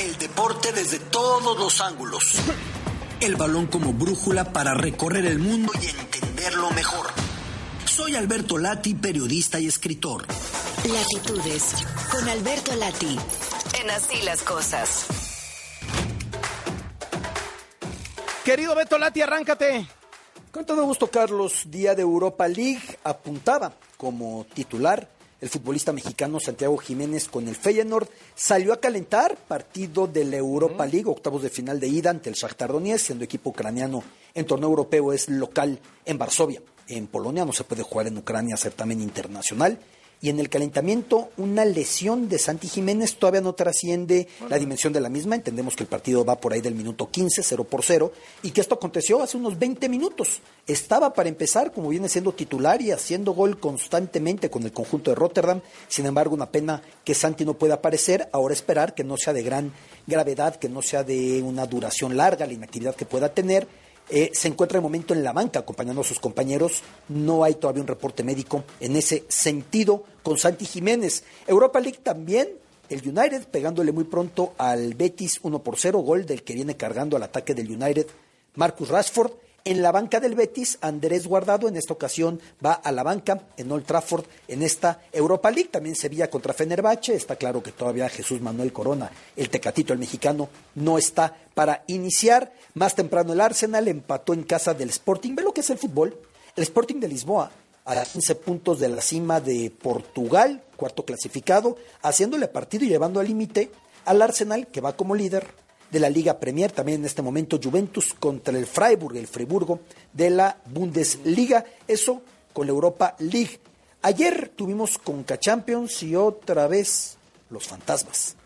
El deporte desde todos los ángulos. El balón como brújula para recorrer el mundo y entenderlo mejor. Soy Alberto Lati, periodista y escritor. Latitudes con Alberto Lati. En así las cosas. Querido Beto Lati, arráncate. Con todo gusto, Carlos. Día de Europa League apuntaba como titular el futbolista mexicano Santiago Jiménez con el Feyenoord salió a calentar partido de la Europa League, octavos de final de ida ante el Shakhtar Donetsk, siendo equipo ucraniano en torneo europeo es local en Varsovia. En Polonia no se puede jugar en Ucrania certamen internacional y en el calentamiento una lesión de Santi Jiménez todavía no trasciende la dimensión de la misma. Entendemos que el partido va por ahí del minuto 15, 0 por 0, y que esto aconteció hace unos 20 minutos. Estaba para empezar, como viene siendo titular y haciendo gol constantemente con el conjunto de Rotterdam. Sin embargo, una pena que Santi no pueda aparecer. Ahora esperar que no sea de gran gravedad, que no sea de una duración larga la inactividad que pueda tener eh, se encuentra de momento en la banca acompañando a sus compañeros. No hay todavía un reporte médico en ese sentido con Santi Jiménez. Europa League también, el United pegándole muy pronto al Betis 1 por 0, gol del que viene cargando al ataque del United, Marcus Rashford. En la banca del Betis, Andrés Guardado en esta ocasión va a la banca en Old Trafford en esta Europa League. También Sevilla contra Fenerbahce. Está claro que todavía Jesús Manuel Corona, el tecatito, el mexicano, no está para iniciar. Más temprano el Arsenal empató en casa del Sporting. Ve lo que es el fútbol. El Sporting de Lisboa a 15 puntos de la cima de Portugal, cuarto clasificado, haciéndole partido y llevando al límite al Arsenal, que va como líder de la Liga Premier, también en este momento Juventus contra el Freiburg, el Friburgo de la Bundesliga, eso con la Europa League. Ayer tuvimos Conca Champions y otra vez los fantasmas,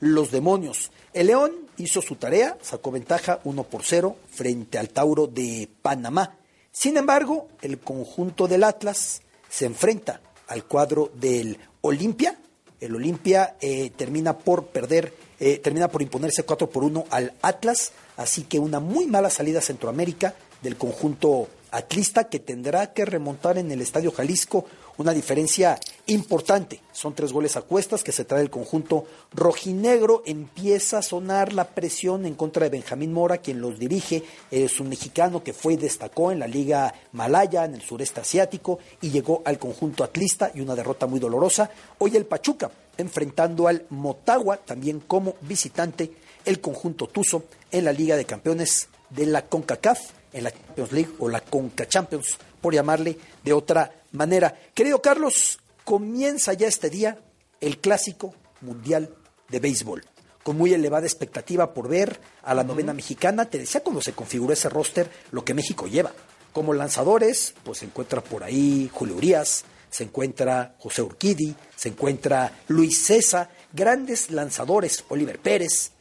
los demonios. El León hizo su tarea, sacó ventaja 1 por 0 frente al Tauro de Panamá. Sin embargo, el conjunto del Atlas se enfrenta al cuadro del Olimpia. El Olimpia eh, termina por perder eh, termina por imponerse 4 por 1 al Atlas, así que una muy mala salida Centroamérica del conjunto atlista que tendrá que remontar en el Estadio Jalisco una diferencia importante. Son tres goles a cuestas que se trae el conjunto rojinegro. Empieza a sonar la presión en contra de Benjamín Mora, quien los dirige. Es un mexicano que fue y destacó en la Liga Malaya, en el sureste asiático, y llegó al conjunto atlista y una derrota muy dolorosa. Hoy el Pachuca enfrentando al Motagua, también como visitante, el conjunto Tuzo en la Liga de Campeones de la CONCACAF, en la Champions League o la CONCA Champions, por llamarle de otra manera. Querido Carlos, comienza ya este día el clásico mundial de béisbol, con muy elevada expectativa por ver a la novena mexicana. Te decía cuando se configuró ese roster lo que México lleva. Como lanzadores, pues se encuentra por ahí Julio Urias, se encuentra José Urquidi, se encuentra Luis César, grandes lanzadores, Oliver Pérez,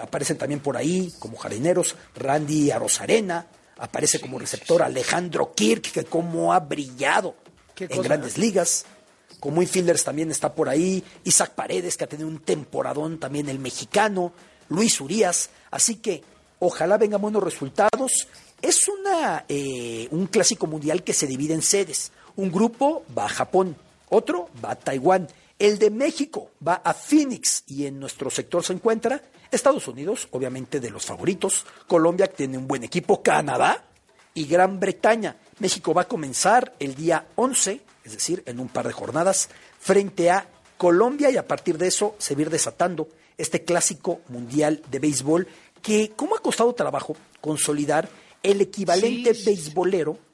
aparecen también por ahí como jardíneros Randy Arozarena, aparece como receptor Alejandro Kirk, que como ha brillado en grandes ligas. Como infielders también está por ahí, Isaac Paredes, que ha tenido un temporadón también el mexicano, Luis Urias, así que ojalá vengan buenos resultados. Es una, eh, un clásico mundial que se divide en sedes. Un grupo va a Japón, otro va a Taiwán. El de México va a Phoenix y en nuestro sector se encuentra Estados Unidos, obviamente de los favoritos, Colombia que tiene un buen equipo, Canadá y Gran Bretaña. México va a comenzar el día 11, es decir, en un par de jornadas, frente a Colombia y a partir de eso se va a ir desatando este clásico mundial de béisbol que, ¿cómo ha costado trabajo consolidar el equivalente beisbolero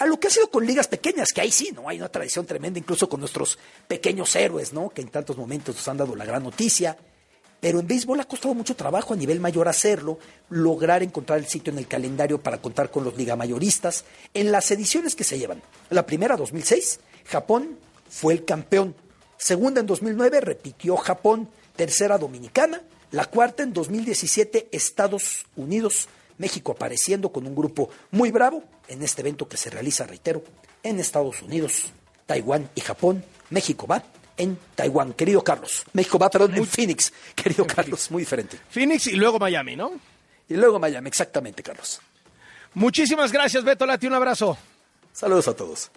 a lo que ha sido con ligas pequeñas, que ahí sí, ¿no? Hay una tradición tremenda, incluso con nuestros pequeños héroes, ¿no? Que en tantos momentos nos han dado la gran noticia. Pero en béisbol ha costado mucho trabajo a nivel mayor hacerlo, lograr encontrar el sitio en el calendario para contar con los ligamayoristas. En las ediciones que se llevan, la primera, 2006, Japón fue el campeón. Segunda, en 2009, repitió Japón. Tercera, Dominicana. La cuarta, en 2017, Estados Unidos. México apareciendo con un grupo muy bravo en este evento que se realiza, reitero, en Estados Unidos, Taiwán y Japón. México va en Taiwán, querido Carlos. México va, perdón, en Phoenix, querido Carlos, muy diferente. Phoenix y luego Miami, ¿no? Y luego Miami, exactamente, Carlos. Muchísimas gracias, Beto Lati, un abrazo. Saludos a todos.